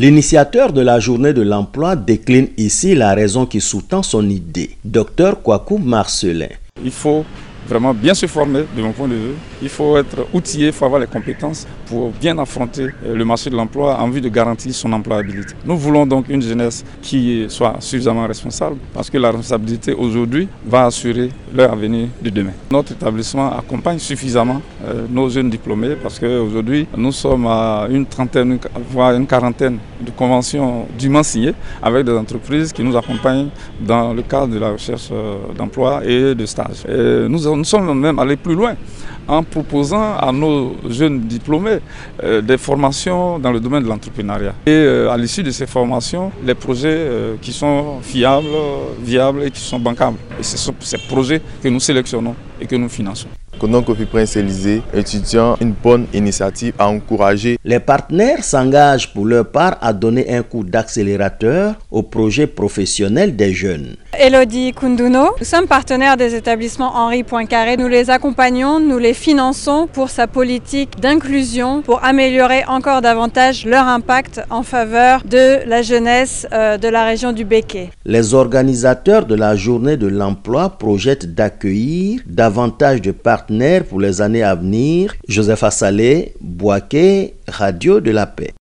L'initiateur de la journée de l'emploi décline ici la raison qui sous-tend son idée. Docteur Kwaku Marcelin. Il faut vraiment bien se former de mon point de vue. Il faut être outillé, il faut avoir les compétences pour bien affronter euh, le marché de l'emploi en vue de garantir son employabilité. Nous voulons donc une jeunesse qui soit suffisamment responsable parce que la responsabilité aujourd'hui va assurer leur avenir de demain. Notre établissement accompagne suffisamment euh, nos jeunes diplômés parce qu'aujourd'hui nous sommes à une trentaine, voire une quarantaine de conventions dûment signées avec des entreprises qui nous accompagnent dans le cadre de la recherche euh, d'emploi et de stage. nous nous sommes même allés plus loin en proposant à nos jeunes diplômés euh, des formations dans le domaine de l'entrepreneuriat. Et euh, à l'issue de ces formations, les projets euh, qui sont fiables, viables et qui sont bancables. Et ce sont ces projets que nous sélectionnons et que nous finançons. Conan Kofi Prince Élysée, étudiant une bonne initiative à encourager. Les partenaires s'engagent pour leur part à donner un coup d'accélérateur au projet professionnel des jeunes. Elodie Kunduno, nous sommes partenaires des établissements Henri Poincaré. Nous les accompagnons, nous les finançons pour sa politique d'inclusion, pour améliorer encore davantage leur impact en faveur de la jeunesse euh, de la région du Béquet. Les organisateurs de la journée de l'emploi projettent d'accueillir davantage de partenaires pour les années à venir, Joseph Assalé, Boaké, Radio de la Paix.